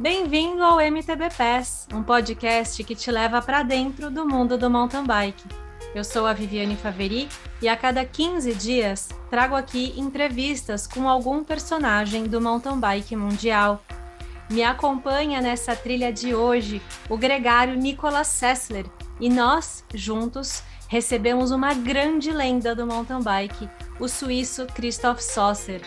Bem-vindo ao MTB Pass, um podcast que te leva para dentro do mundo do mountain bike. Eu sou a Viviane Faveri e a cada 15 dias trago aqui entrevistas com algum personagem do mountain bike mundial. Me acompanha nessa trilha de hoje o gregário Nicolas Sessler e nós, juntos, recebemos uma grande lenda do mountain bike, o suíço Christoph Saucer.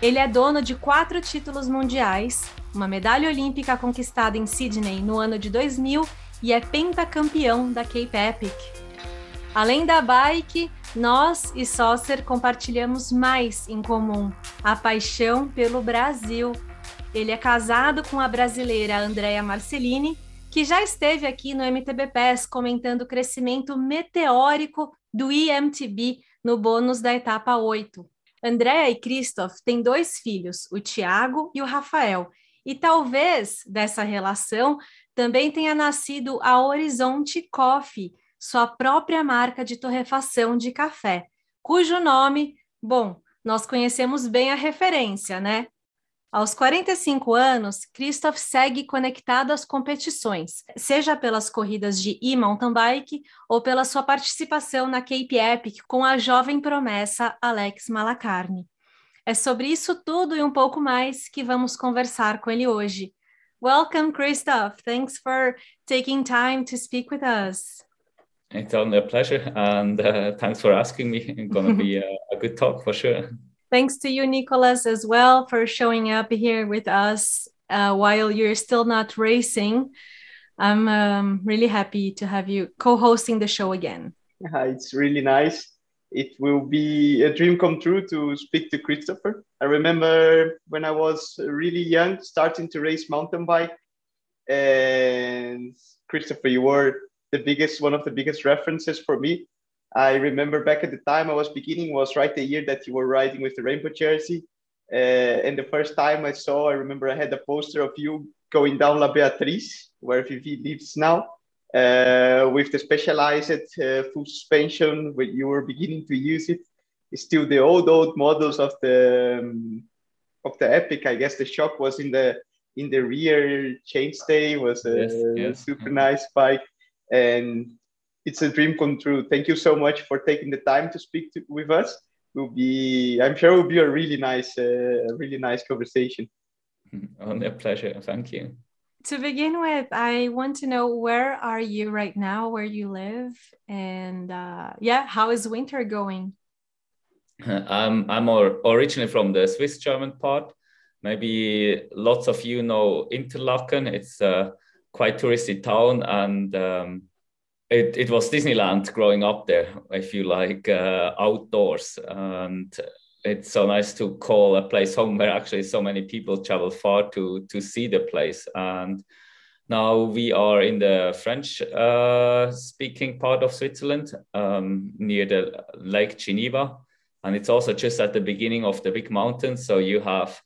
Ele é dono de quatro títulos mundiais, uma medalha olímpica conquistada em Sydney no ano de 2000 e é pentacampeão da Cape Epic. Além da bike, nós e Saucer compartilhamos mais em comum: a paixão pelo Brasil. Ele é casado com a brasileira Andrea Marcellini, que já esteve aqui no MTB PES comentando o crescimento meteórico do IMTB no bônus da etapa 8. Andrea e Christoph têm dois filhos, o Tiago e o Rafael, e talvez dessa relação também tenha nascido a Horizonte Coffee, sua própria marca de torrefação de café, cujo nome, bom, nós conhecemos bem a referência, né? Aos 45 anos, Christoph segue conectado às competições, seja pelas corridas de e-mountain bike ou pela sua participação na Cape Epic com a jovem promessa Alex Malacarne. É sobre isso tudo e um pouco mais que vamos conversar com ele hoje. Welcome, Christoph. Thanks for taking time to speak with us. It's only a pleasure, and uh, thanks for asking me. It's going to be a, a, good talk for sure. Thanks to you, Nicholas, as well, for showing up here with us uh, while you're still not racing. I'm um, really happy to have you co hosting the show again. Uh, it's really nice it will be a dream come true to speak to Christopher. I remember when I was really young, starting to race mountain bike, and Christopher, you were the biggest, one of the biggest references for me. I remember back at the time I was beginning was right the year that you were riding with the rainbow jersey. Uh, and the first time I saw, I remember I had a poster of you going down La Beatriz, where Vivi lives now uh, with the specialized uh, full suspension when you were beginning to use it it's still the old old models of the um, of the epic. I guess the shock was in the in the rear chainstay was a yes, yes. super nice bike and it's a dream come true. Thank you so much for taking the time to speak to, with us. Will be i'm sure it will be a really nice uh, really nice conversation. Only a pleasure. Thank you to begin with, I want to know where are you right now, where you live, and uh, yeah, how is winter going? I'm I'm originally from the Swiss German part. Maybe lots of you know Interlaken. It's a quite touristy town, and um, it it was Disneyland growing up there. If you like uh, outdoors, and it's so nice to call a place home where actually so many people travel far to to see the place. And now we are in the french uh, speaking part of switzerland um, near the lake geneva. And it's also just at the beginning of the big mountains. So you have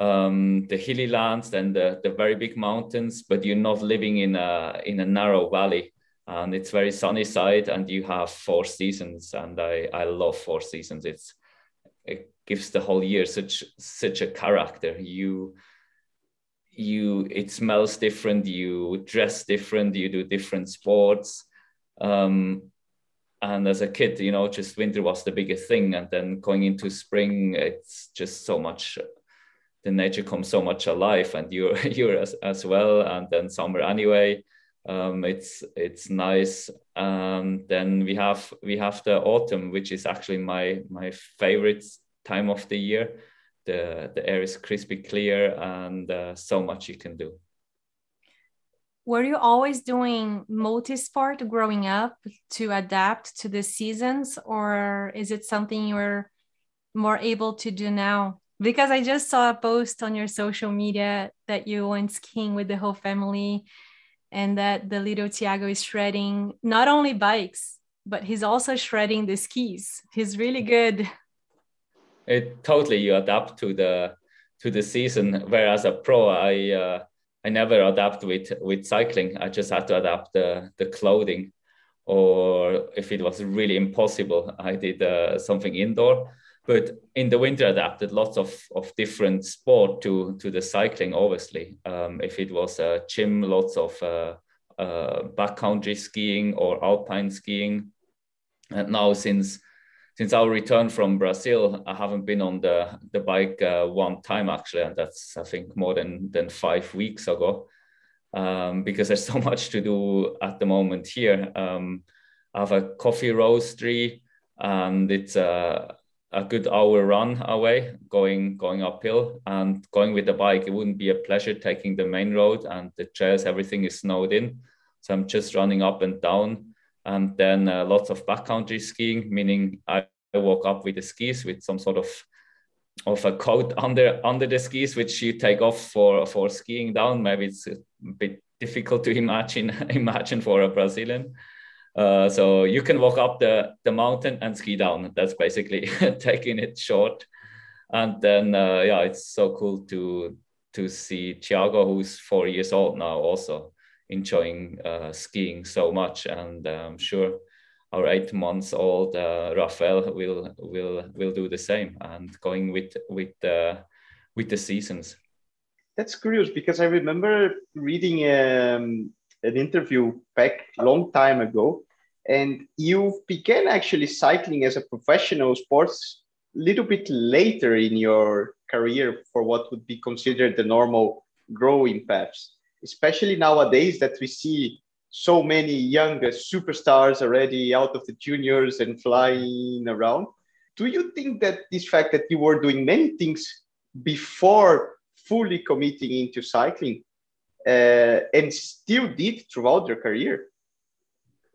um, the hilly lands and the, the very big mountains but you're not living in a in a narrow valley. And it's very sunny side and you have four seasons. And i i love four seasons. It's it gives the whole year such such a character. You you it smells different you dress different you do different sports. Um, and as a kid you know just winter was the biggest thing. And then going into spring it's just so much the nature comes so much alive and you're you're as, as well. And then summer anyway um, it's it's nice. And then we have we have the autumn which is actually my my favorite time of the year the the air is crispy clear and uh, so much you can do were you always doing multi-sport growing up to adapt to the seasons or is it something you're more able to do now because i just saw a post on your social media that you went skiing with the whole family and that the little Tiago is shredding not only bikes, but he's also shredding the skis. He's really good. It totally you adapt to the to the season. Whereas a pro, I uh, I never adapt with with cycling. I just had to adapt the the clothing, or if it was really impossible, I did uh, something indoor. but in the winter adapted lots of, of different sport to, to the cycling, obviously. Um, if it was a gym, lots of uh, uh, backcountry skiing or alpine skiing. And now since since our return from Brazil, I haven't been on the the bike uh, one time actually, and that's I think more than than five weeks ago, um, because there's so much to do at the moment here. Um, I have a coffee roastery, and it's a a good hour run away, going going uphill, and going with the bike. It wouldn't be a pleasure taking the main road and the trails. Everything is snowed in, so I'm just running up and down and then uh, lots of backcountry skiing, meaning I, walk up with the skis with some sort of of a coat under under the skis, which you take off for for skiing down. Maybe it's a bit difficult to imagine imagine for a Brazilian. Uh, so you can walk up the the mountain and ski down. That's basically taking it short. And then uh, yeah, it's so cool to to see Thiago, who's four years old now, also enjoying uh, skiing so much, and I'm sure our eight months old uh, Rafael will will will do the same and going with with the with the seasons. That's curious because I remember reading um, an interview back a long time ago, and you began actually cycling as a professional sports a little bit later in your career for what would be considered the normal growing paths especially nowadays that we see so many young superstars already out of the juniors and flying around. Do you think that this fact that you were doing many things before fully committing into cycling uh, and still did throughout your career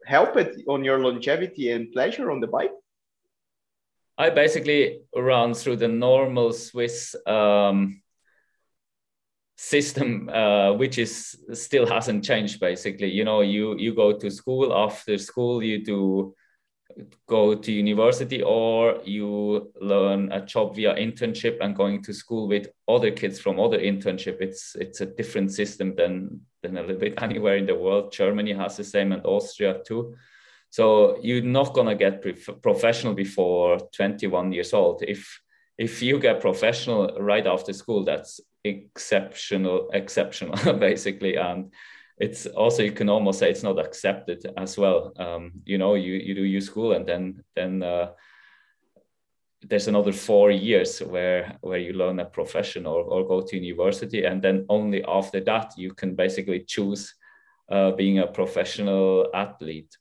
help it on your longevity and pleasure on the bike? I basically run through the normal Swiss um, system uh, which is still hasn't changed basically. You know you you go to school after school you do go to university or you learn a job via internship and going to school with other kids from other internship. It's it's a different system than than a little bit anywhere in the world. Germany has the same and austria too. So you're not going to get professional before 21 years old. If if you get professional right after school that's exceptional exceptional basically. And it's also you can almost say it's not accepted as well. Um, you know you you do your school and then then uh, there's another four years where where you learn a profession or, or go to university. And then only after that you can basically choose uh, being a professional athlete.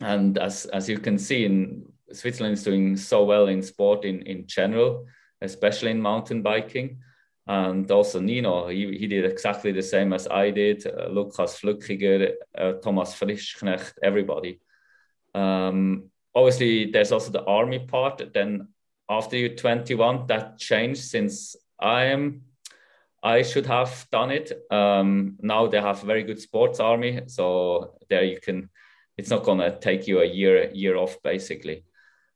And as as you can see in switzerland is doing so well in sport in in general especially in mountain biking and also Nino, he, he did exactly the same as I did. Uh, Lukas Flückiger, uh, Thomas Frischknecht, everybody. Um, obviously, there's also the army part. Then after you're 21, that changed since I am. I should have done it. Um, now they have very good sports army, so there you can. It's not gonna take you a year year off basically.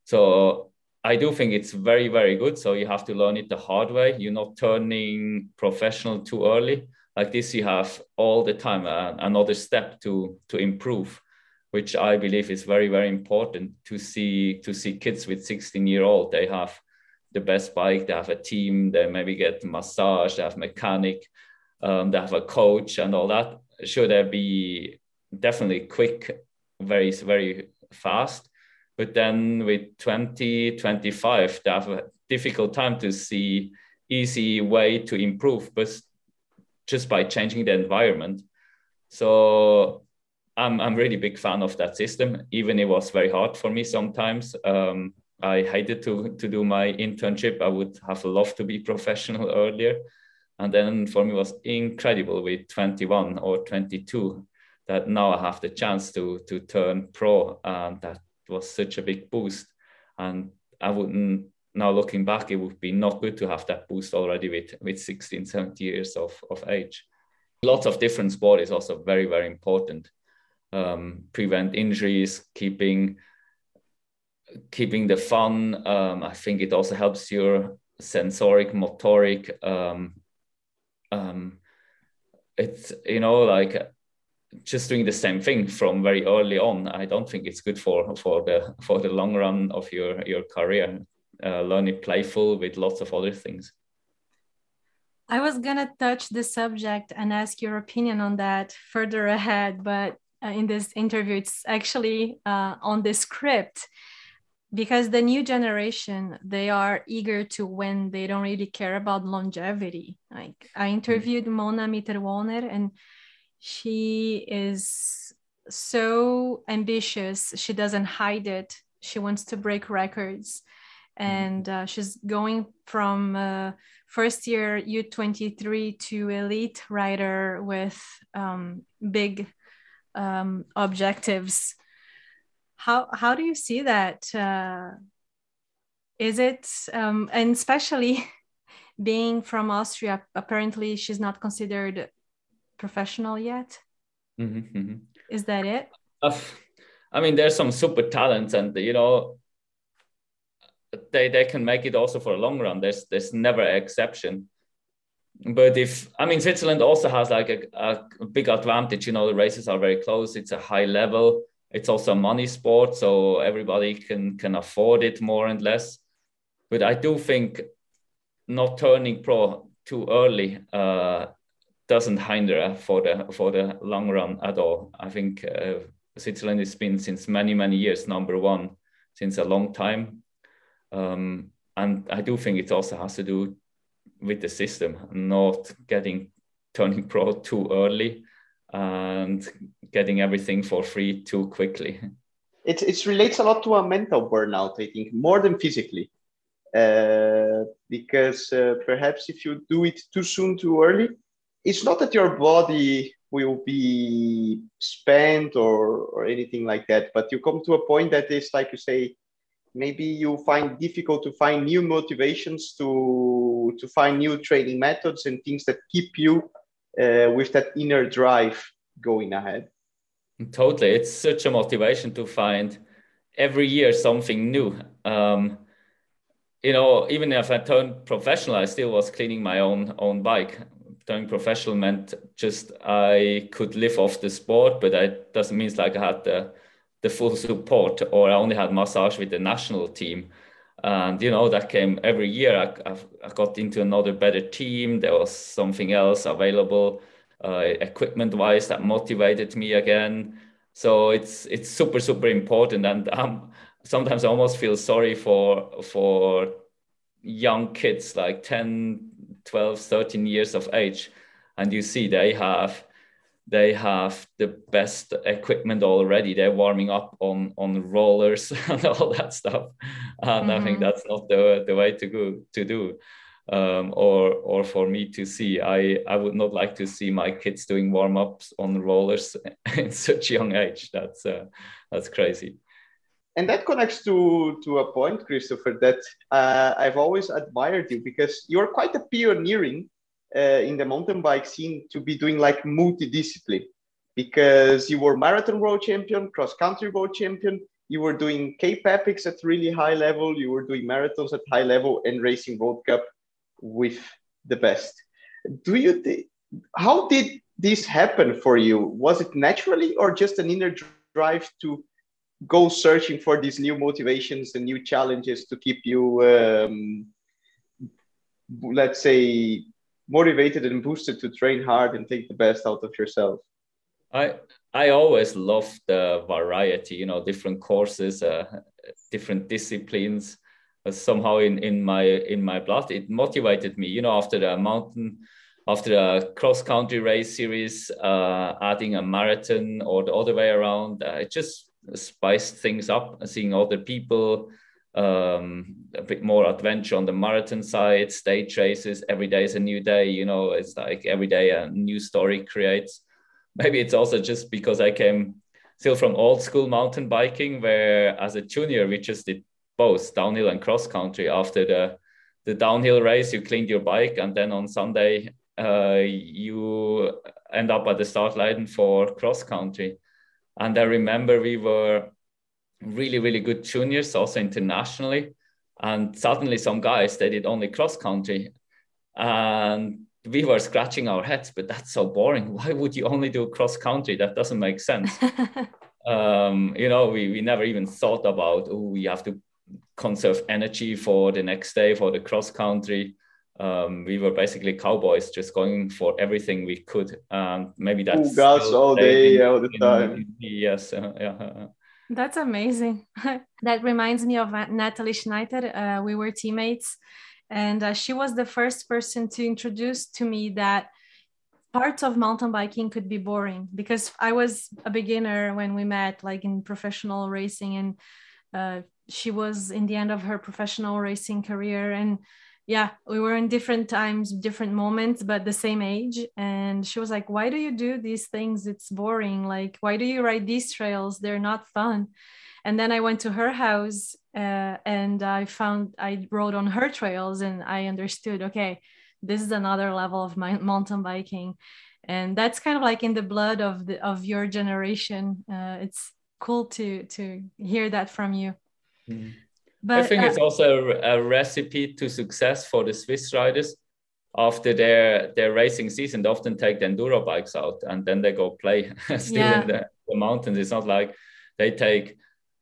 So I do think it's very, very good. So you have to learn it the hard way. You're not turning professional too early. Like this, you have all the time uh, another step to to improve, which I believe is very, very important to see to see kids with 16 year old. They have the best bike. They have a team. They maybe get massage. They have mechanic. Um, they have a coach and all that. Should they be definitely quick, very, very fast? But then with 2025, they have a difficult time to see easy way to improve, but just by changing the environment. So I'm, I'm really big fan of that system. Even it was very hard for me sometimes. Um, I hated to, to do my internship. I would have loved to be professional earlier. And then for me was incredible with 21 or 22 that now I have the chance to, to turn pro and that was such a big boost. And I wouldn't now looking back, it would be not good to have that boost already with, with 16, 17 years of, of age. Lots of different sport is also very, very important. Um, prevent injuries, keeping keeping the fun. Um, I think it also helps your sensoric, motoric. Um, um, it's you know like just doing the same thing from very early on, I don't think it's good for for the for the long run of your your career. uh, learn it playful with lots of other things. I was gonna touch the subject and ask your opinion on that further ahead, but uh, in this interview, it's actually uh, on the script because the new generation they are eager to win. They don't really care about longevity. Like I interviewed mm. Mona Mitterwallner, and she is so ambitious. She doesn't hide it. She wants to break records, and uh, she's going from uh, first year U23 to elite rider with um, big um, objectives. How, how do you see that? Uh, is it, um, and especially being from Austria, apparently she's not considered professional yet. Mm-hmm, mm-hmm. Is that it? Uh, I mean, there's some super talents, and you know, they they can make it also for a long run. There's there's never an exception. But if I mean Switzerland also has like a, a big advantage, you know, the races are very close. It's a high level. It's also a money sport, so everybody can can afford it more and less. But I do think not turning pro too early uh, doesn't hinder for the for the long run at all. I think uh, Switzerland has been since many many years number one since a long time, um, and I do think it also has to do with the system, not getting turning pro too early and getting everything for free too quickly. It, it relates a lot to a mental burnout, I think, more than physically. Uh, because uh, perhaps if you do it too soon, too early, it's not that your body will be spent or, or anything like that, but you come to a point that is, like you say, maybe you find difficult to find new motivations to to find new training methods and things that keep you uh, with that inner drive going ahead. Totally. It's such a motivation to find every year something new. Um, you know even if i turned professional i still was cleaning my own own bike turning professional meant just i could live off the sport but that doesn't mean like i had the the full support, or I only had massage with the national team. And you know that came every year. I, I, I got into another better team. There was something else available, uh, equipment-wise, that motivated me again. So it's it's super super important, and um, sometimes I almost feel sorry for for young kids like 10 12 13 years of age and you see they have they have the best equipment already. They're warming up on on rollers and all that stuff, and mm-hmm. I think mm-hmm. that's not the the way to go to do. Um, or or for me to see, I I would not like to see my kids doing warm ups on rollers in such young age. That's uh, that's crazy. And that connects to to a point, Christopher, that uh, I've always admired you because you're quite a pioneering uh, in the mountain bike scene to be doing like multidiscipline because you were marathon world champion, cross country world champion, you were doing Cape Epics at really high level, you were doing marathons at high level and racing World Cup with the best. Do you th- how did this happen for you? Was it naturally or just an inner drive to go searching for these new motivations and new challenges to keep you um, let's say motivated and boosted to train hard and take the best out of yourself? I I always love the variety, you know, different courses, uh, different disciplines. Uh, somehow in in my in my blood, it motivated me. You know, after the mountain, after a cross country race series, uh, adding a marathon or the other way around, uh, it just spiced things up. Seeing other people um, a bit more adventure on the marathon side, stage races. Every day is a new day. You know, it's like every day a new story creates. Maybe it's also just because I came still from old school mountain biking, where as a junior we just did both downhill and cross country. After the the downhill race, you cleaned your bike, and then on Sunday uh, you end up at the start line for cross country. And I remember we were really, really good juniors, also internationally. And suddenly, some guys they did only cross country, and we were scratching our heads. But that's so boring. Why would you only do cross country? That doesn't make sense. um, you know, we we never even thought about oh, we have to conserve energy for the next day for the cross country. Um, we were basically cowboys, just going for everything we could. And maybe that's Ooh, gas all day, in, all the time. yes, uh, yeah. That's amazing. that reminds me of uh, Nathalie Schneitter. Uh, we were teammates, and uh, she was the first person to introduce to me that parts of mountain biking could be boring because I was a beginner when we met, like in professional racing, and uh, she was in the end of her professional racing career. And yeah, we were in different times, different moments, but the same age. And she was like, Why do you do these things? It's boring. Like, why do you ride these trails? They're not fun. And then I went to her house uh, and I found I rode on her trails and I understood, okay, this is another level of my mountain biking. And that's kind of like in the blood of the of your generation. Uh, it's cool to to hear that from you. Mm. But, I think uh, it's also a, a recipe to success for the Swiss riders. After their their racing season, they often take the enduro bikes out and then they go play still yeah. in the, the mountains. It's not like they take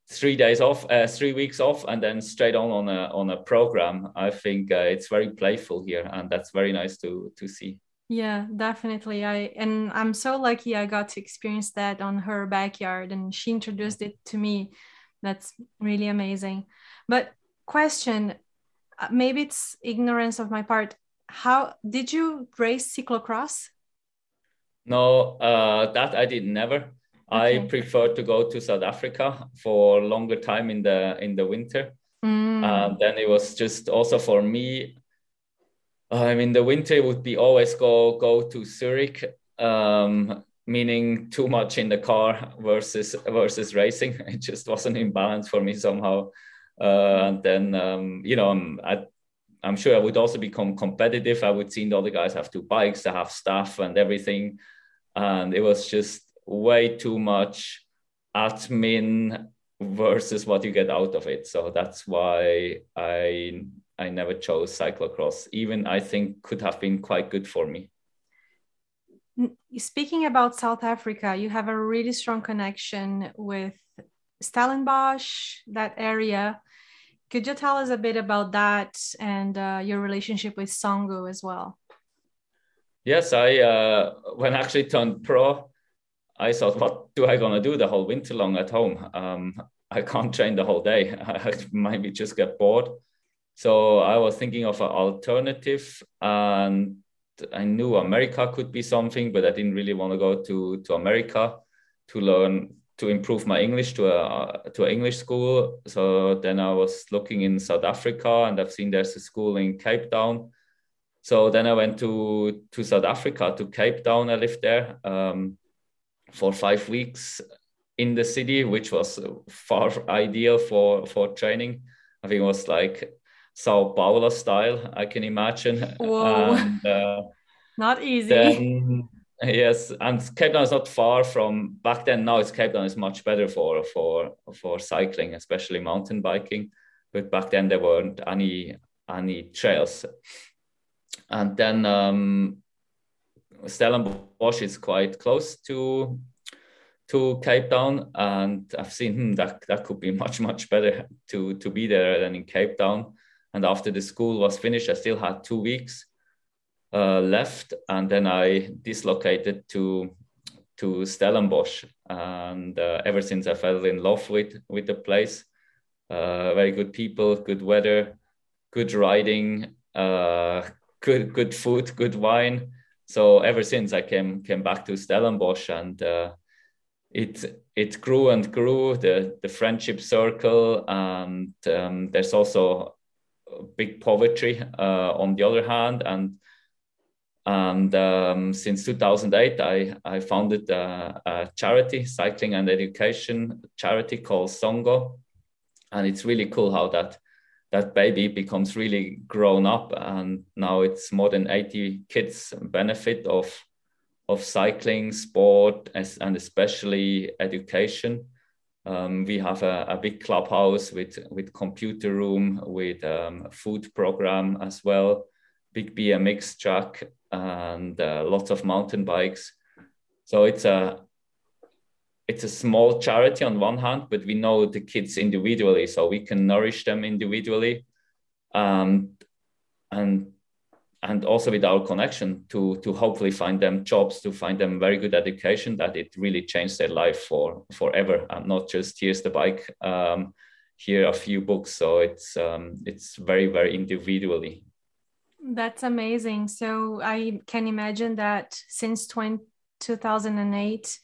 three days off, uh, three weeks off, and then straight on on a on a program. I think uh, it's very playful here, and that's very nice to to see. Yeah, definitely. I and I'm so lucky I got to experience that on her backyard, and she introduced it to me. That's really amazing. But question, uh, maybe it's ignorance of my part. How did you race cyclocross? No, uh, that I did never. Okay. I prefer to go to South Africa for longer time in the in the winter. Mm. And then it was just also for me. I mean, the winter would be always go go to Zurich, um, meaning too much in the car versus versus racing. It just wasn't in balance for me somehow. Uh, and then um, you know, I'm I, I'm sure I would also become competitive. I would see the other guys have two bikes, they have staff and everything, and it was just way too much admin versus what you get out of it. So that's why I I never chose cyclocross. Even I think could have been quite good for me. Speaking about South Africa, you have a really strong connection with Stellenbosch, that area. Could you tell us a bit about that and uh, your relationship with Songo as well? Yes, I uh, when I actually turned pro, I thought, what do I gonna do the whole winter long at home? Um, I can't train the whole day. I maybe just get bored. So I was thinking of an alternative, and I knew America could be something, but I didn't really want to go to to America to learn to improve my English to a to an English school. So then I was looking in South Africa, and I've seen there's a school in Cape Town. So then I went to to South Africa to Cape Town. I lived there. Um, for five weeks in the city, which was far ideal for for training. I think it was like Sao Paulo style, I can imagine. Whoa. And, uh, not easy. Then, yes, and Cape Town is not far from back then. Now it's Cape Town is much better for for for cycling, especially mountain biking. But back then there weren't any any trails. And then um, Stellenbosch is quite close to to Cape Town, and I've seen hmm, that that could be much much better to to be there than in Cape Town. And after the school was finished, I still had two weeks uh, left, and then I dislocated to to Stellenbosch, and uh, ever since I fell in love with with the place. Uh, very good people, good weather, good riding, uh, good good food, good wine so ever since I came came back to Stellenbosch and uh, it it grew and grew the the friendship circle and um, there's also big poverty uh, on the other hand and and um, since 2008 I, I founded a, a, charity cycling and education charity called Songo. And it's really cool how that that baby becomes really grown up. And now it's more than 80 kids benefit of of cycling sport as, and especially education. Um, we have a, a, big clubhouse with with computer room with um, food program as well big bmx track and uh, lots of mountain bikes so it's a it's a small charity on one hand, but we know the kids individually, so we can nourish them individually, um, and and also with our connection to to hopefully find them jobs, to find them very good education, that it really changed their life for forever, and not just here's the bike, um, here a few books. So it's um, it's very very individually. That's amazing. So I can imagine that since 20, 2008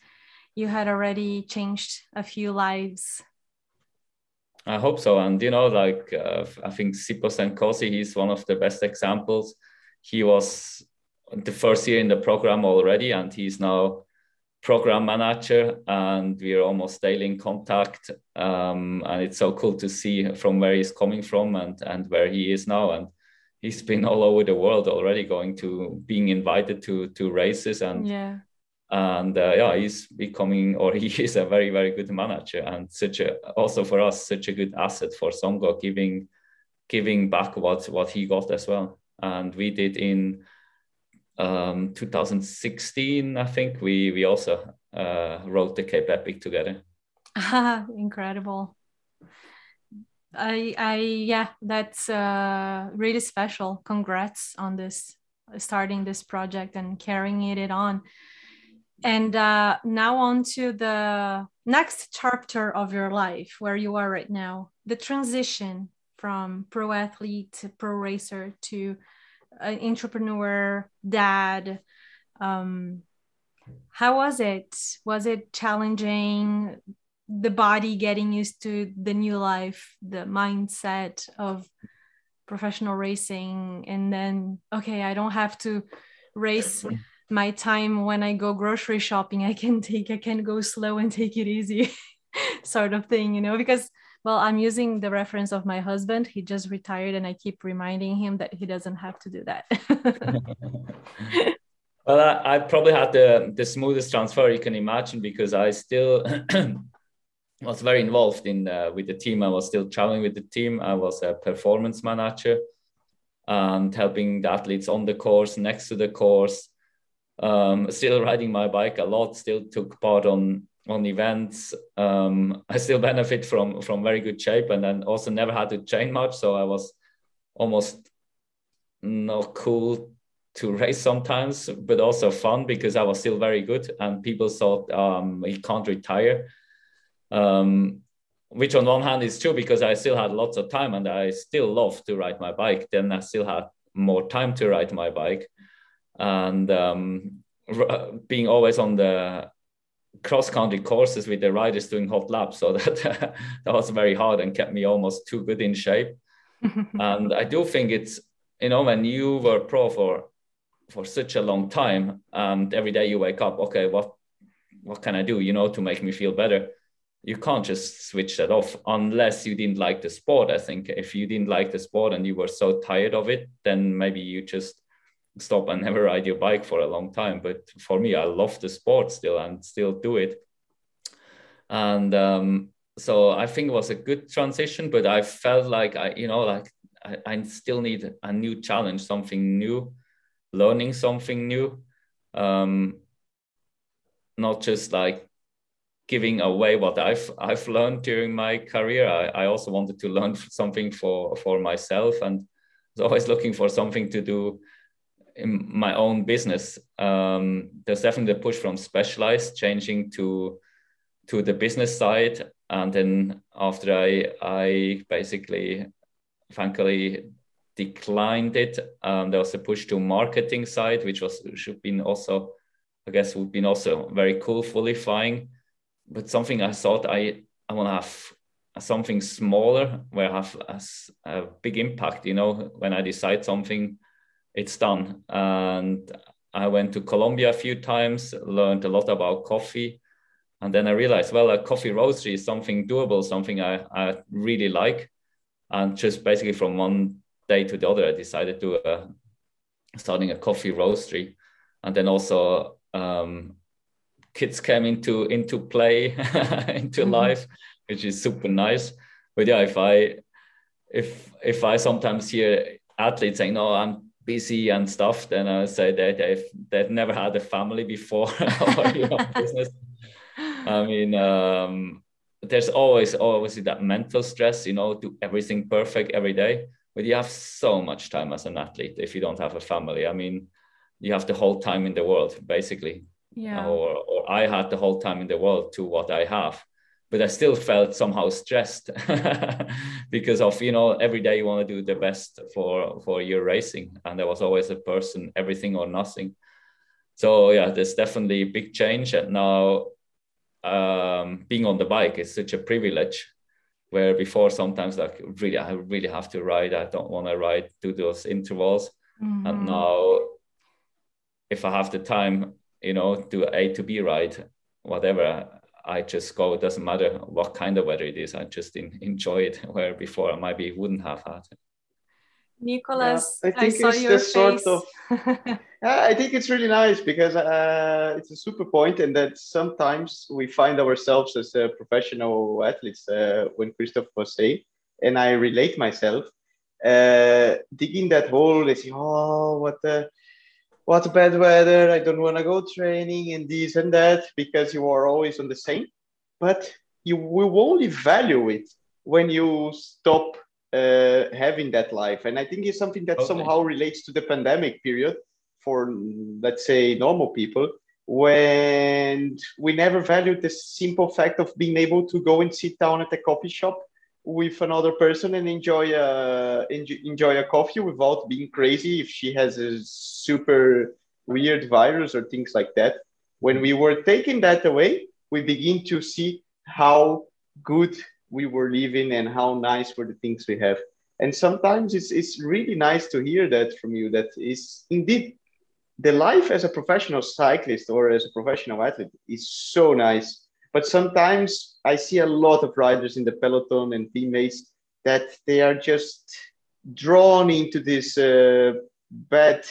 you had already changed a few lives. I hope so. And, you know, like uh, I think Sipho Nkosi, he's one of the best examples. He was the first year in the program already, and he's now program manager and we're almost daily in contact um, and it's so cool to see from where he's coming from and and where he is now and he's been all over the world already going to being invited to to races and yeah. and uh, yeah he's becoming or he is a very very good manager and such a also for us such a good asset for Songo giving giving back what what he got as well. And we did in um, 2016 i think we we also uh, wrote the cape epic together. Incredible i i yeah that's uh, really special congrats on this starting this project and carrying it on and uh, now on to the next chapter of your life, where you are right now, the transition from pro athlete, pro racer to an entrepreneur, dad. Um, how was it? Was it challenging? The body getting used to the new life, the mindset of professional racing, and then, okay, I don't have to race my time when I go grocery shopping, I can take, I can go slow and take it easy, sort of thing, you know, because well, I'm using the reference of my husband. He just retired, and I keep reminding him that he doesn't have to do that. well, I, I, probably had the, the smoothest transfer you can imagine because I still was very involved in uh, with the team. I was still traveling with the team. I was a performance manager and helping the athletes on the course, next to the course, um, still riding my bike a lot, still took part on on events. Um, I still benefit from from very good shape, and then also never had to train much, so I was almost not cool to race sometimes, but also fun because I was still very good, and people thought um, he can't retire. Um, which on one hand is true because I still had lots of time and I still love to ride my bike. Then I still had more time to ride my bike and um, being always on the cross country courses with the riders doing hot laps. So that that was very hard and kept me almost too good in shape. and I do think it's you know when you were pro for for such a long time and every day you wake up, okay, what what can I do, you know, to make me feel better? You can't just switch that off unless you didn't like the sport. I think if you didn't like the sport and you were so tired of it, then maybe you just stop and never ride your bike for a long time. But for me, I love the sport still and still do it. And um, so I think it was a good transition, but I felt like I, you know, like I, I still need a new challenge, something new, learning something new. Um, not just like giving away what I've I've learned during my career. I, I also wanted to learn something for for myself and was always looking for something to do in my own business, um, there's definitely a push from specialized changing to to the business side, and then after I I basically, frankly, declined it, um, there was a push to marketing side, which was should been also, I guess, would been also very cool, fully but something I thought I I want to have something smaller where I have a, a big impact. You know, when I decide something it's done. And I went to Colombia a few times, learned a lot about coffee. And then I realized, well, a coffee roastery is something doable, something I, I really like. And just basically from one day to the other, I decided to uh, starting a coffee roastery. And then also um, kids came into into play, into mm-hmm. life, which is super nice. But yeah, if I if if I sometimes hear athletes saying, "No, I'm busy and stuff, then I say that they've they've never had a family before or you know, business. I mean, um, there's always always that mental stress, you know, do everything perfect every day. But you have so much time as an athlete if you don't have a family. I mean, you have the whole time in the world, basically. Yeah. Or, or I had the whole time in the world to what I have but I still felt somehow stressed because of you know every day you want to do the best for for your racing, and there was always a person everything or nothing. So yeah, there's definitely a big change, and now um, being on the bike is such a privilege. Where before sometimes like really I really have to ride, I don't want to ride do those intervals, mm-hmm. and now if I have the time, you know, do A to B ride, whatever I just go. It doesn't matter what kind of weather it is. I just in, enjoy it. Where before I maybe wouldn't have had it. Nicholas, yeah, I think I it's the face. sort of. I think it's really nice because uh, it's a super point, and that sometimes we find ourselves as uh, professional athletes. Uh, when Christoph was saying, and I relate myself, uh, digging that hole. They say, "Oh, what the." What bad weather, I don't want to go training and this and that because you are always on the same. But you will only value it when you stop uh, having that life. And I think it's something that okay. somehow relates to the pandemic period for, let's say, normal people, when we never valued the simple fact of being able to go and sit down at a coffee shop with another person and enjoy a enjoy a coffee without being crazy if she has a super weird virus or things like that. When we were taking that away we begin to see how good we were living and how nice were the things we have. And sometimes it's, it's really nice to hear that from you that is indeed the life as a professional cyclist or as a professional athlete is so nice but sometimes I see a lot of riders in the peloton and teammates that they are just drawn into this uh, bad,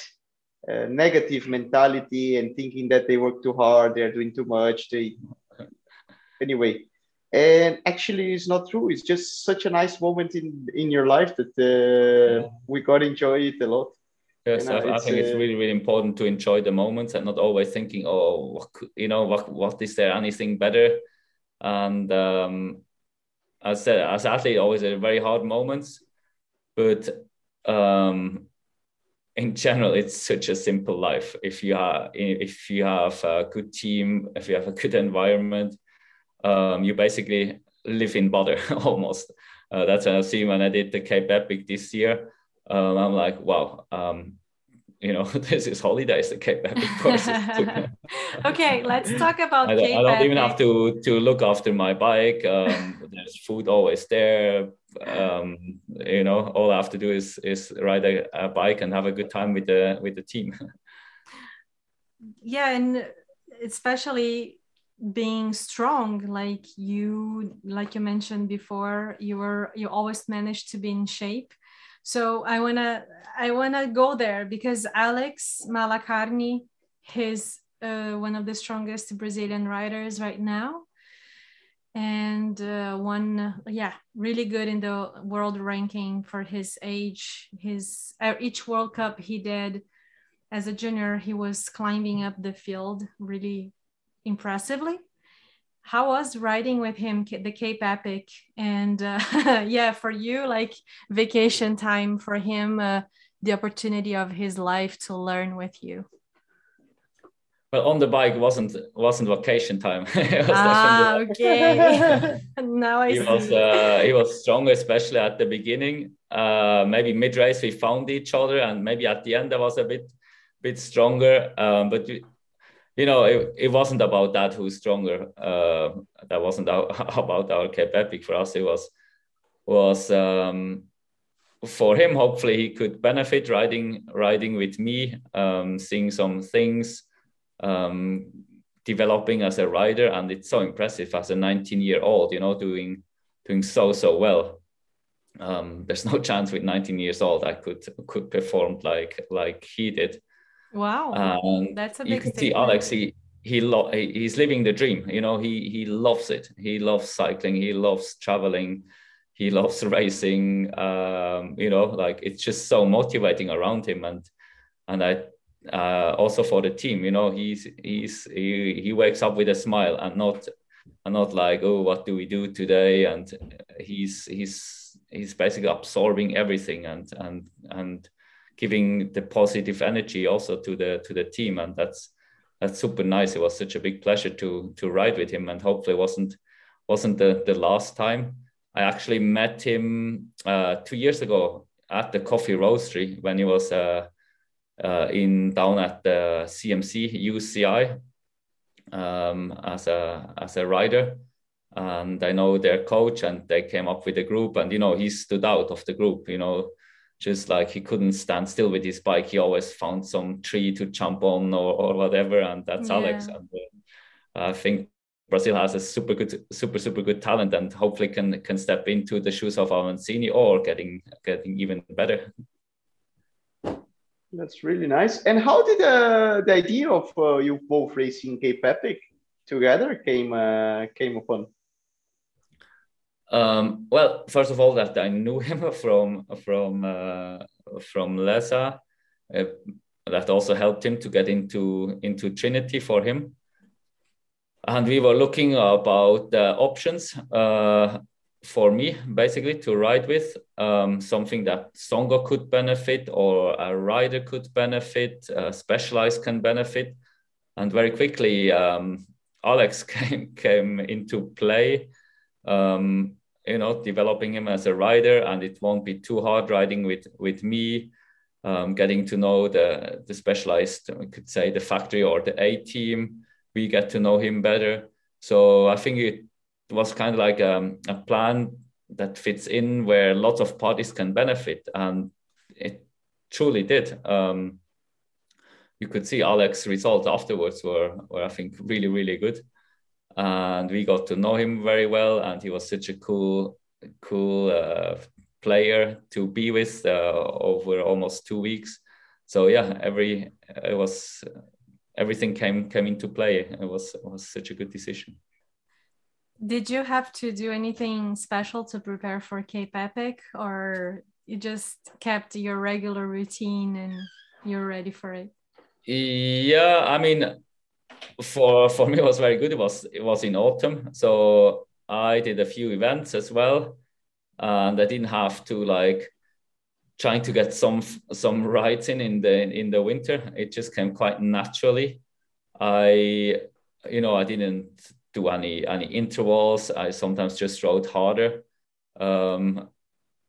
uh, negative mentality and thinking that they work too hard, they are doing too much. They anyway, and actually, it's not true. It's just such a nice moment in in your life that uh, yeah. we got to enjoy it a lot. Yes, I, I, think it's uh, really, really important to enjoy the moments and not always thinking, oh, you know, what, what is there anything better? And um, as I said, as athlete, always a very hard moments, but um, in general, it's such a simple life. If you have, if you have a good team, if you have a good environment, um, you basically live in butter almost. Uh, that's what I see when I did the Cape Epic this year um, I'm like, wow, um, you know, this is holidays, the Cape Epic courses. okay, let's talk about I, Cape I don't even have to to look after my bike. Um, there's food always there. Um, you know, all I have to do is is ride a, a bike and have a good time with the with the team. yeah, and especially being strong like you like you mentioned before you were you always managed to be in shape so I wanna I wanna go there because Alex Malacarne, he's uh, one of the strongest Brazilian riders right now, and uh, one yeah really good in the world ranking for his age. His uh, each World Cup he did as a junior, he was climbing up the field really impressively how was riding with him the cape epic? And uh, yeah for you like vacation time for him uh, the opportunity of his life to learn with you? Well on the bike wasn't wasn't vacation time. Ah, okay. now i he see. was uh, he was strong especially at the beginning. Uh, maybe mid race we found each other and maybe at the end i was a bit bit stronger. Um, but you know, it, it wasn't about that who's stronger. Uh, that wasn't about our Cape Epic for us. It was was um, for him. Hopefully, he could benefit riding riding with me, um, seeing some things, um, developing as a rider, and it's so impressive as a 19 year old. You know, doing doing so so well. Um, there's no chance with 19 years old I could could perform like like he did. Wow, um, that's a big you can see Alex. He he lo- he's living the dream. You know, he he loves it. He loves cycling. He loves traveling. He loves racing. Um, you know, like it's just so motivating around him, and and I uh, also for the team. You know, he's he's he, he wakes up with a smile and not and not like oh what do we do today and he's he's he's basically absorbing everything and and and giving the positive energy also to the to the team. And that's that's super nice. It was such a big pleasure to to ride with him. And hopefully wasn't wasn't the the last time. I actually met him uh, two years ago at the coffee roastery when he was uh, uh, in down at the cmc uci um, as a as a rider. And i know their coach and they came up with a group. And you know he stood out of the group you know just like he couldn't stand still with his bike he always found some tree to jump on or, or whatever and that's yeah. alex and uh, i think brazil has a super good super super good talent and hopefully can can step into the shoes of avancini or getting getting even better that's really nice. And how did uh, the idea of uh, you both racing Cape Epic together came uh, came upon? Um, well, first of all, that I knew him from from uh, from Lesa. Uh, that also helped him to get into into Trinity for him. And we were looking about the options. Uh, for me basically to ride with um, something that Songo could benefit or a rider could benefit, uh, Specialized can benefit. And very quickly, um, Alex came, came into play, um, you know, developing him as a rider and it won't be too hard riding with, with me, um, getting to know the, the Specialized, we could say the factory or the A team. We get to know him better. So I think it was kind of like um, a plan that fits in where lots of parties can benefit, and it truly did. Um, you could see Alex's results afterwards were, were, I think, really, really good, and we got to know him very well, and he was such a cool, cool uh, player to be with uh, over almost two weeks. So yeah, every it was everything came came into play. It was it was such a good decision. Did you have to do anything special to prepare for Cape Epic, or you just kept your regular routine and you're ready for it? Yeah, I mean, for for me was very good. It was it was in autumn, so I did a few events as well, and I didn't have to like trying to get some some rides in the in the winter. It just came quite naturally. I you know I didn't do any any intervals. I sometimes just rode harder. Um,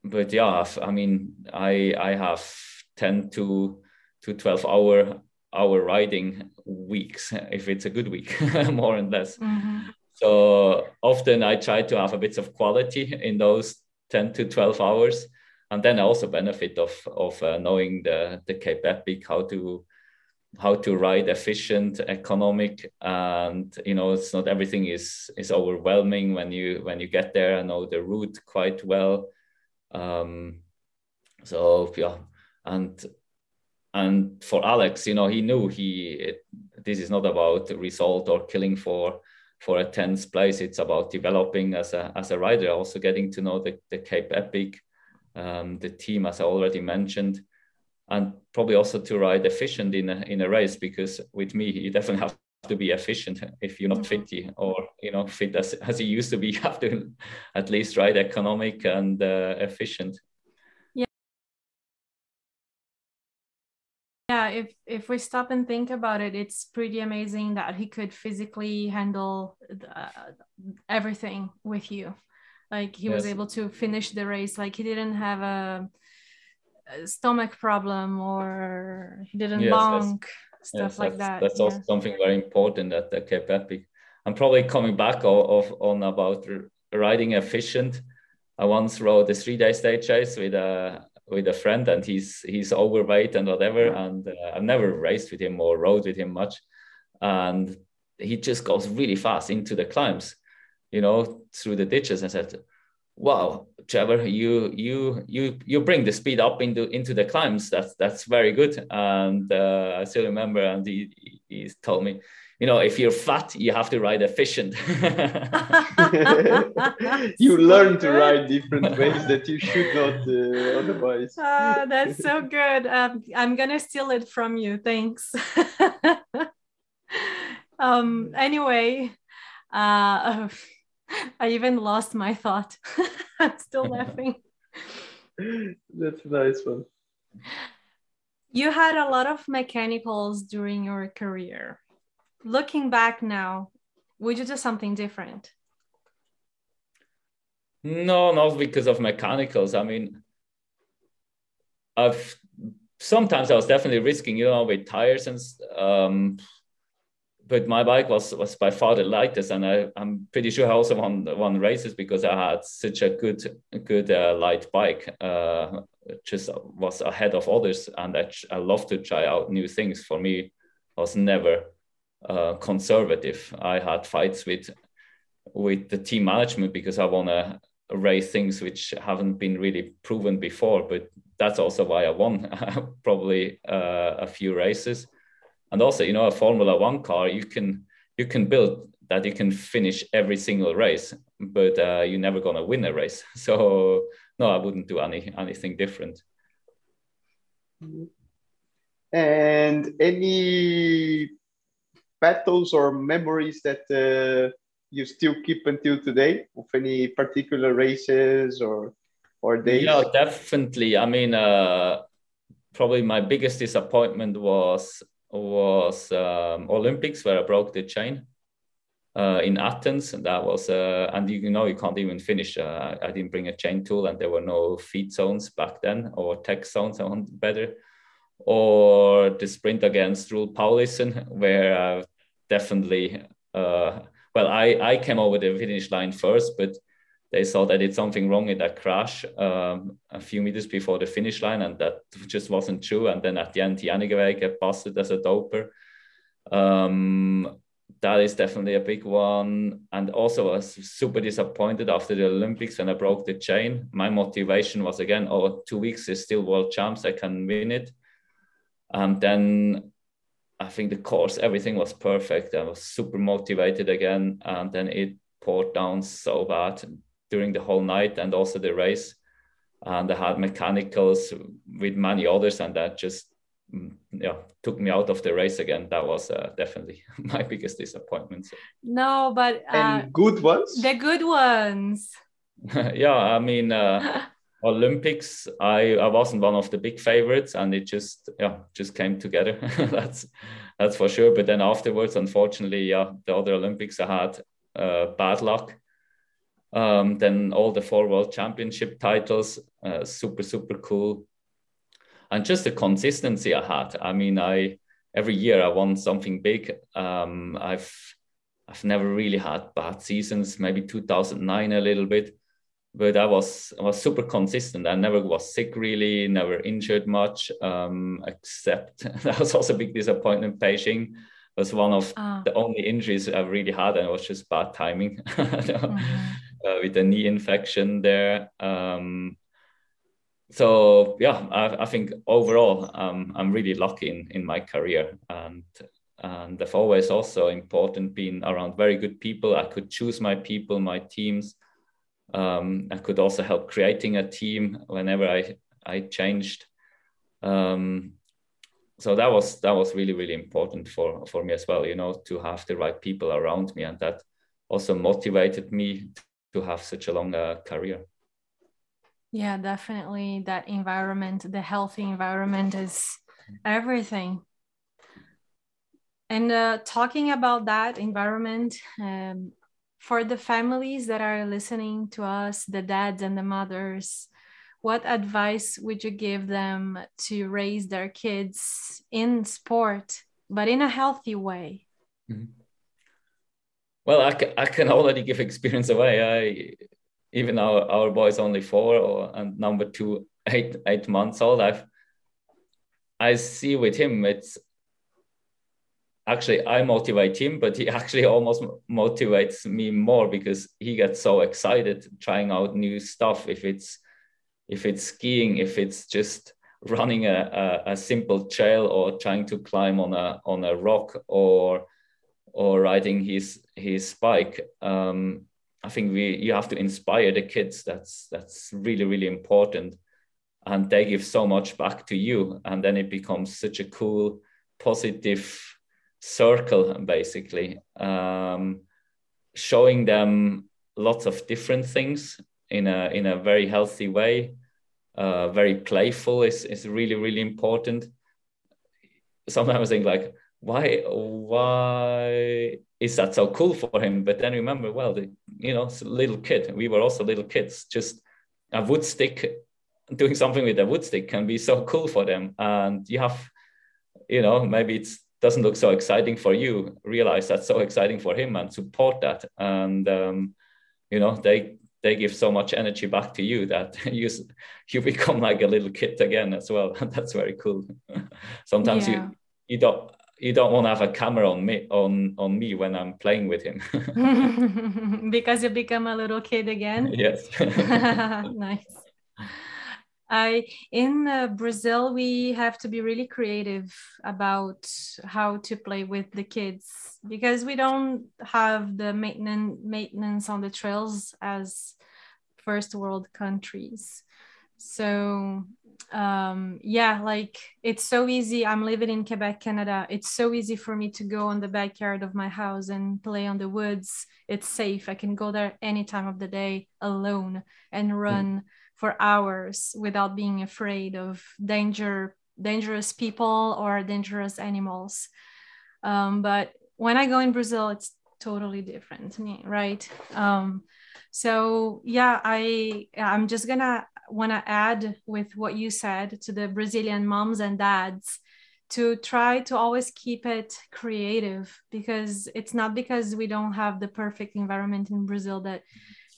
but yeah, I mean, I I have ten to to twelve hour hour riding weeks if it's a good week, more and less. Mm-hmm. So often I try to have a bit of quality in those ten to twelve hours, and then I also benefit of of uh, knowing the the Cape Epic, how to how to ride efficient economic and you know it's not everything is is overwhelming when you when you get there i know the route quite well um so yeah and and for alex you know he knew he it, this is not about result or killing for for a 10th place. It's about developing as a as a rider also getting to know the, the cape epic um, the team as i already mentioned and probably also to ride efficient in a, in a race because with me you definitely have to be efficient if you're not mm-hmm. fit or you know fit as, as you used to be. You have to at least ride economic and uh, efficient yeah if if we stop and think about it it's pretty amazing that he could physically handle uh, everything with you like he yes. was able to finish the race like he didn't have a stomach problem or he didn't yes, bonk stuff yes, like that that's yeah. also something very important at the cape epic i'm probably coming back of, on about riding efficient i once rode a three day stage race with a with a friend and he's he's overweight and whatever and uh, i've never raced with him or rode with him much. And he just goes really fast into the climbs you know through the ditches and said wow trevor you you you you bring the speed up into into the climbs. That's that's very good. And uh, i still remember and he, he told me you know if you're fat you have to ride efficient you learn to ride different ways that you should not uh, otherwise uh, that's so good um, i'm gonna steal it from you thanks um anyway Uh, I even lost my thought. I'm still laughing. That's a nice one. You had a lot of mechanicals during your career. Looking back now, would you do something different? No, not because of mechanicals. I mean, I've sometimes I was definitely risking, you know, with tires and um, but my bike was was by far the lightest, and I, I'm pretty sure I also won won races because I had such a good good uh, light bike. Uh, just was ahead of others, and I, I love to try out new things. For me, I was never uh, conservative. I had fights with with the team management because I want to race things which haven't been really proven before. But that's also why I won probably uh, a few races and also you know a formula one car you can you can build that you can finish every single race but uh, you're never to win a race so no i wouldn't do any anything different and any battles or memories that uh, you still keep until today of any particular races or or days yeah definitely i mean uh, probably my biggest disappointment was was um, Olympics where I broke the chain uh, in Athens. And that was, uh, and you know, you can't even finish. Uh, I didn't bring a chain tool and there were no feed zones back then or tech zones, I want better. Or the sprint against Roel Paulissen, where I definitely, uh, well, I, I came over the finish line first, but they saw that it's something wrong in that crash um, a few meters before the finish line, and that just wasn't true. And then at the end, Janigeway get busted as a doper. Um, that is definitely a big one. And also, I was super disappointed after the Olympics when I broke the chain. My motivation was again, oh, two weeks is still world champs, I can win it. And then I think the course, everything was perfect. I was super motivated again. And then it poured down so bad during the whole night and also the race. And I had mechanicals with many others, and that just mm, yeah took me out of the race again. That was uh, definitely my biggest disappointment. No, but uh, and good ones. The good ones. yeah, I mean. Uh, Olympics, I, I wasn't one of the big favorites, and it just yeah just came together. that's that's for sure. But then afterwards, unfortunately, yeah, the other Olympics I had uh, bad luck, um, then all the four world championship titles, uh, super super cool, and just the consistency I had. I mean, I every year I won something big. Um, I've I've never really had bad seasons. Maybe 2009 a little bit, but I was I was super consistent. I never was sick really, never injured much. Um, except that was also a big disappointment. Beijing was one of oh. the only injuries I've really had, and it was just bad timing. mm-hmm uh, with a knee infection there. Um, so yeah, I, I, think overall um, I'm really lucky in, in my career, and and I've always also important being around very good people. I could choose my people, my teams. Um, I could also help creating a team whenever I I changed. Um, so that was that was really really important for for me as well. You know, to have the right people around me, and that also motivated me to have such a long uh, career yeah definitely that environment the healthy environment is everything and uh, talking about that environment um, for the families that are listening to us the dads and the mothers what advice would you give them to raise their kids in sport but in a healthy way mm-hmm. Well, I, I can already give experience away. I even our our boy's only four, or and number two eight eight months old. I've I see with him it's actually I motivate him, but he actually almost motivates me more because he gets so excited trying out new stuff. If it's if it's skiing, if it's just running a, a, a simple trail or trying to climb on a on a rock or or riding his his bike. Um, I think we you have to inspire the kids. That's that's really really important, and they give so much back to you, and then it becomes such a cool, positive circle basically. Um, showing them lots of different things in a in a very healthy way, uh, very playful is is really really important. Sometimes I think like why why is that so cool for him? But then remember, well, the, you know, little kid. We were also little kids. Just a wood stick, doing something with a wood stick can be so cool for them. And you have, you know, maybe it doesn't look so exciting for you. Realize that's so exciting for him and support that. And um, you know, they they give so much energy back to you that you you become like a little kid again as well. that's very cool. Sometimes yeah. you you don't you don't want to have a camera on me on on me when I'm playing with him. because you become a little kid again. Yes. nice. I in uh, Brazil we have to be really creative about how to play with the kids because we don't have the maintenance maintenance on the trails as first world countries. So um yeah like it's so easy i'm living in quebec canada it's so easy for me to go on the backyard of my house and play on the woods it's safe i can go there any time of the day alone and hmm. run mm. For hours without being afraid of danger dangerous people or dangerous animals. Um, but when i go in brazil it's totally different right? Um, so yeah i i'm just gonna want to add with what you said to the Brazilian moms and dads to try to always keep it creative because it's not because we don't have the perfect environment in Brazil that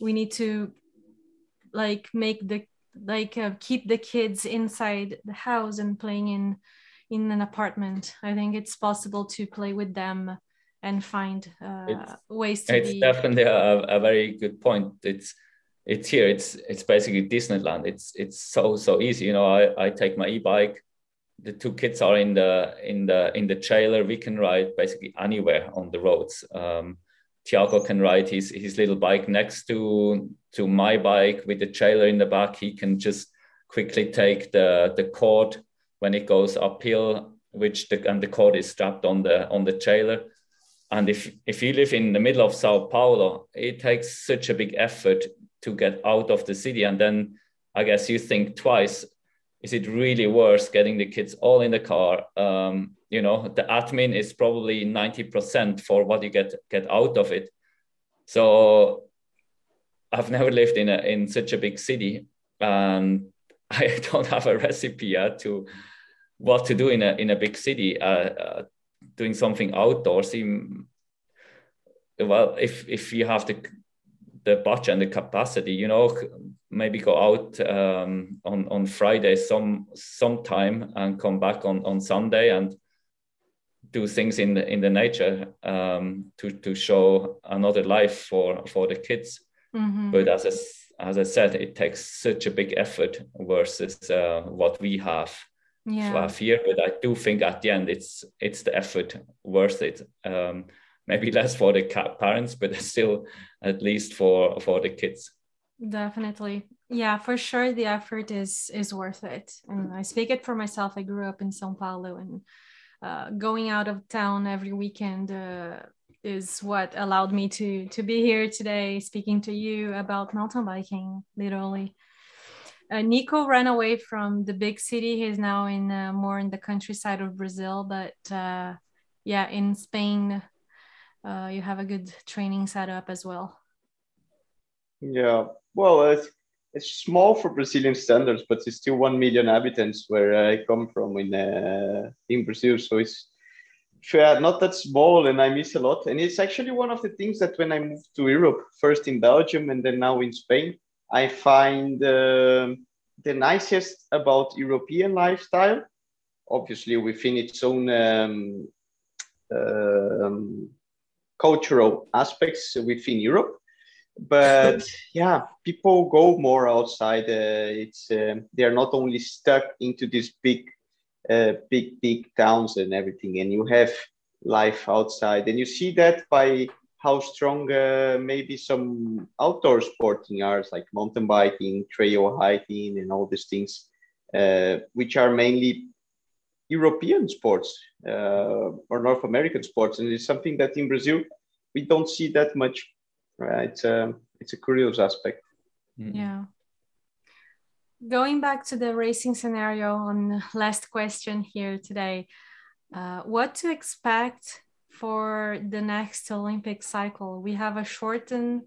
we need to like make the like uh, keep the kids inside the house and playing in in an apartment. I think it's possible to play with them and find uh, ways to it's be... definitely a, a very good point. It's it's here. It's it's basically disneyland. It's it's so so easy. You know i i take my e-bike. The two kids are in the in the in the trailer. We can ride basically anywhere on the roads. Um Tiago can ride his his little bike next to to my bike with the trailer in the back. He can just quickly take the the cord when it goes uphill which the and the cord is strapped on the on the trailer. And if if you live in the middle of Sao Paulo it takes such a big effort to get out of the city. And then i guess you think twice is it really worth getting the kids all in the car? Um, you know the admin is probably 90% for what you get get out of it. So i've never lived in a in such a big city and i don't have a recipe yet to what to do in a in a big city uh, uh, doing something outdoorsy well if if you have the the budget and the capacity you know maybe go out um, on on friday some sometime and come back on on sunday and do things in the in the nature um, to to show another life for for the kids. Mm-hmm. but as I, as I said it takes such a big effort versus uh, what we have yeah. here. But i do think at the end it's it's the effort worth it. Um, maybe less for the parents but still at least for for the kids. Definitely. Yeah for sure the effort is is worth it. And i speak it for myself. I grew up in sao paulo and uh, going out of town every weekend uh, is what allowed me to to be here today speaking to you about mountain biking literally uh, Nico ran away from the big city. He's now in uh, more in the countryside of Brazil, but uh, yeah, in Spain, uh, you have a good training setup as well. Yeah, well, it's, it's small for Brazilian standards, but it's still one million inhabitants where I come from in uh, in Brazil. So it's fair, not that small, and I miss a lot. And it's actually one of the things that when I moved to Europe, first in Belgium and then now in Spain, I find uh, the nicest about European lifestyle. Obviously, within its own um, um, cultural aspects within Europe. But yeah, people go more outside. Uh, it's uh, they are not only stuck into these big, uh, big, big towns and everything, and you have life outside, and you see that by how strong uh, maybe some outdoor sporting are, like mountain biking, trail hiking, and all these things, uh, which are mainly European sports uh, or North American sports, and it's something that in Brazil we don't see that much. Uh, it's a it's a curious aspect. Mm. Yeah. Going back to the racing scenario on last question here today, uh, what to expect for the next Olympic cycle? We have a shortened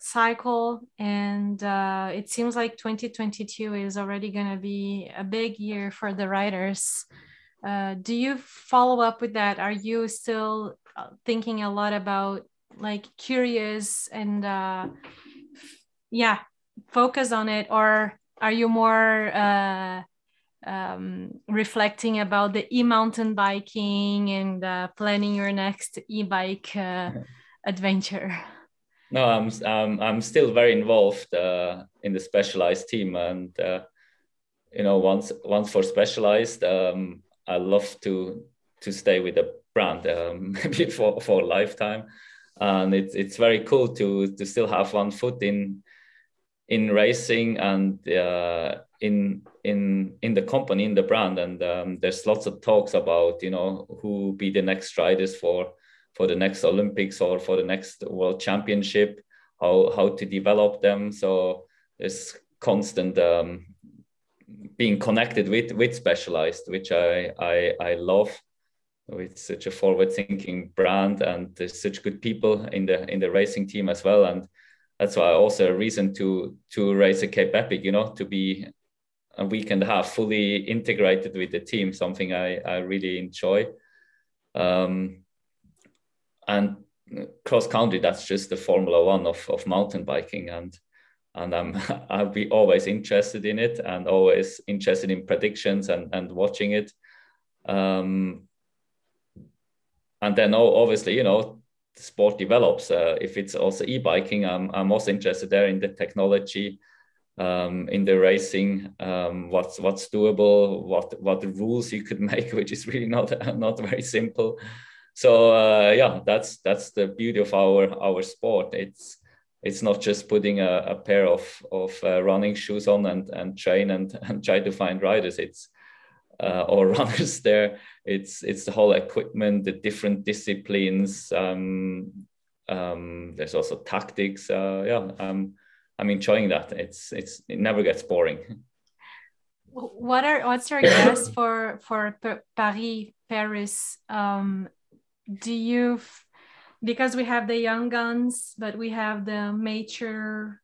cycle, and uh, it seems like 2022 is already going to be a big year for the riders. Uh, do you follow up with that? Are you still uh, thinking a lot about like curious and uh, yeah, focus on it, or are you more uh, um, reflecting about the e-mountain biking and uh, planning your next e-bike uh, adventure? No, I'm I'm I'm still very involved uh, in the specialized team, and uh, you know, once once for specialized, um, I love to to stay with the brand um, maybe for for a lifetime, and it's it's very cool to to still have one foot in in racing and uh, in in in the company in the brand. And um, there's lots of talks about you know who be the next riders for for the next olympics or for the next world championship how how to develop them. So there's constant um, being connected with with specialized which i i i love with such a forward thinking brand and there's such good people in the in the racing team as well and that's why also a reason to to race a Cape Epic, you know, to be a week and a half fully integrated with the team, something I, I really enjoy. Um, and cross country, that's just the Formula One of, of mountain biking. And and I'm I'll be always interested in it and always interested in predictions and, and watching it. Um, and then obviously, you know, the sport develops. Uh, if it's also e-biking, I'm, I'm also interested there in the technology, um, in the racing, um, what's what's doable, what what rules you could make, which is really not not very simple. So uh, yeah, that's that's the beauty of our our sport. It's it's not just putting a, a pair of of uh, running shoes on and and train and and try to find riders. It's uh, or runners there. It's it's the whole equipment, the different disciplines. Um, um, there's also tactics. Uh, yeah, um, I'm enjoying that. It's it's it never gets boring. What are what's your guess for for Paris Paris? Um, do you because we have the young guns, but we have the mature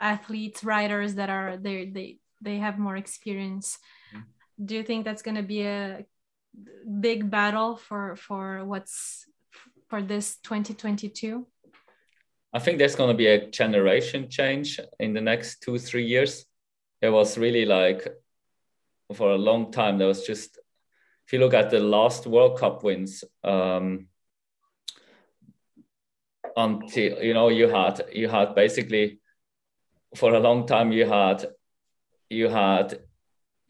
athletes, riders that are they they they have more experience do you think that's going to be a big battle for for what's for this 2022 i think there's going to be a generation change in the next two three years. It was really like for a long time there was just if you look at the last world cup wins um until you know you had you had basically for a long time you had you had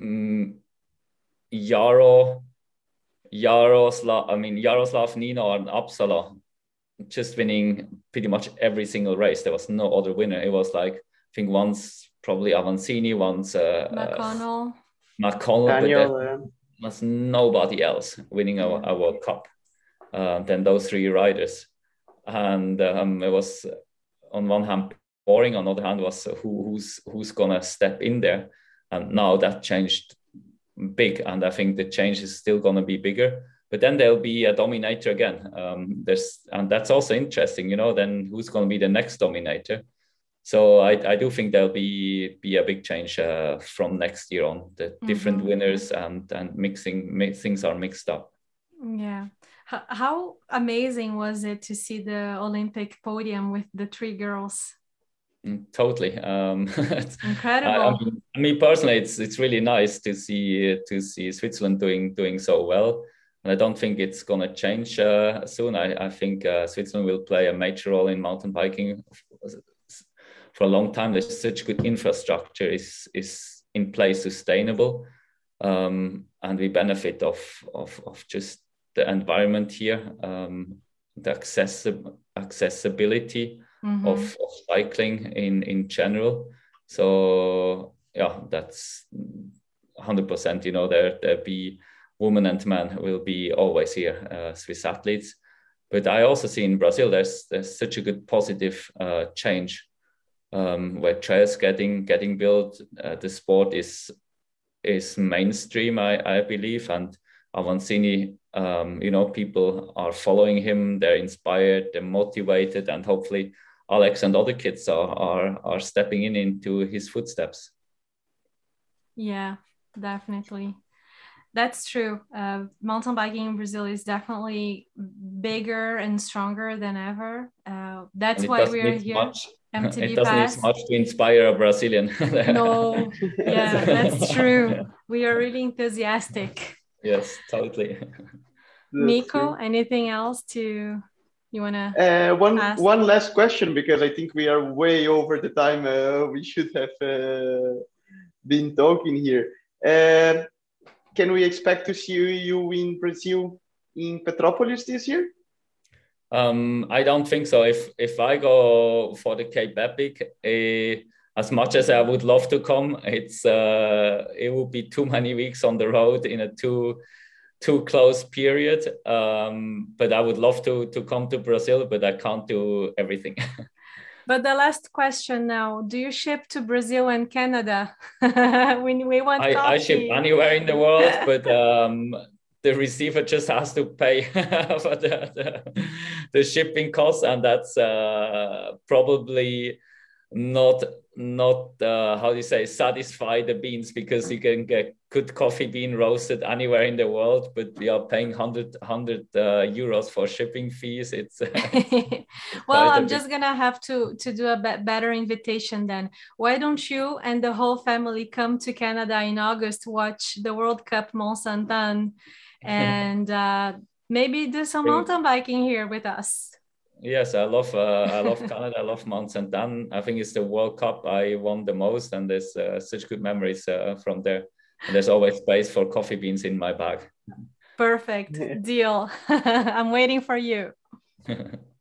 um, Yaro, Jaroslav, I mean Jaroslav Nino and Absalon just winning pretty much every single race. There was no other winner. It was like I think once probably Avancini, once uh, McConnell, uh, McConnell, Daniel, but there was nobody else winning a, a World Cup uh, than those three riders. And um, it was on one hand boring, on the other hand was who, who's who's gonna step in there. And now that changed big, and I think the change is still going to be bigger. But then there'll be a dominator again. Um, there's and that's also interesting, you know. Then who's going to be the next dominator? So I, I do think there'll be be a big change uh, from next year on. The mm-hmm. different winners and and mixing things are mixed up. Yeah. How amazing was it to see the Olympic podium with the three girls? Mm, totally. Um, Incredible. I, I mean, me personally, it's it's really nice to see to see Switzerland doing doing so well, and I don't think it's gonna change uh, soon. I I think uh, Switzerland will play a major role in mountain biking for a long time. There's such good infrastructure is is in place, sustainable, um, and we benefit of of of just the environment here, um, the accessi- accessibility mm-hmm. of, of cycling in in general. So yeah, that's 100%. You know, there there be women and men will be always here, uh, Swiss athletes. but I also see in Brazil there's there's such a good positive uh, change um, where trails getting getting built. Uh, the sport is is mainstream, I, I believe, and Avancini, um, you know, people are following him. They're inspired, they're motivated, and hopefully Alex and other kids are are, are stepping in into his footsteps. Yeah, definitely. That's true. Uh, mountain biking in Brazil is definitely bigger and stronger than ever. Uh, that's why we're here. Much. MTB it doesn't Pass. need much to inspire a Brazilian. no, yeah, that's true. We are really enthusiastic. Yes, totally. Nico, anything else to you wanna? Uh, one ask? one last question because I think we are way over the time uh, we should have uh, been talking here. Uh, can we expect to see you in Brazil in Petropolis this year? Um, I don't think so. If if I go for the Cape Epic, uh, as much as I would love to come, it's uh, it would be too many weeks on the road in a too too close period. Um, but I would love to to come to Brazil, but I can't do everything. But the last question now: Do you ship to Brazil and Canada when we want I, coffee? I ship anywhere in the world, but um, the receiver just has to pay for the, the, the, shipping costs, and that's uh, probably not not uh, how do you say satisfy the beans because you can get good coffee bean roasted anywhere in the world but we are paying 100 100 uh, euros for shipping fees. It's well i'm just gonna have to to do a better invitation then. Why don't you and the whole family come to canada in august to watch the world cup mont saint anne and uh, maybe do some mountain biking here with us Yes, I love uh, I love Canada. I love Mount Saint Anne. I think it's the World Cup I won the most, and there's uh, such good memories uh, from there. And there's always space for coffee beans in my bag. Perfect deal. I'm waiting for you.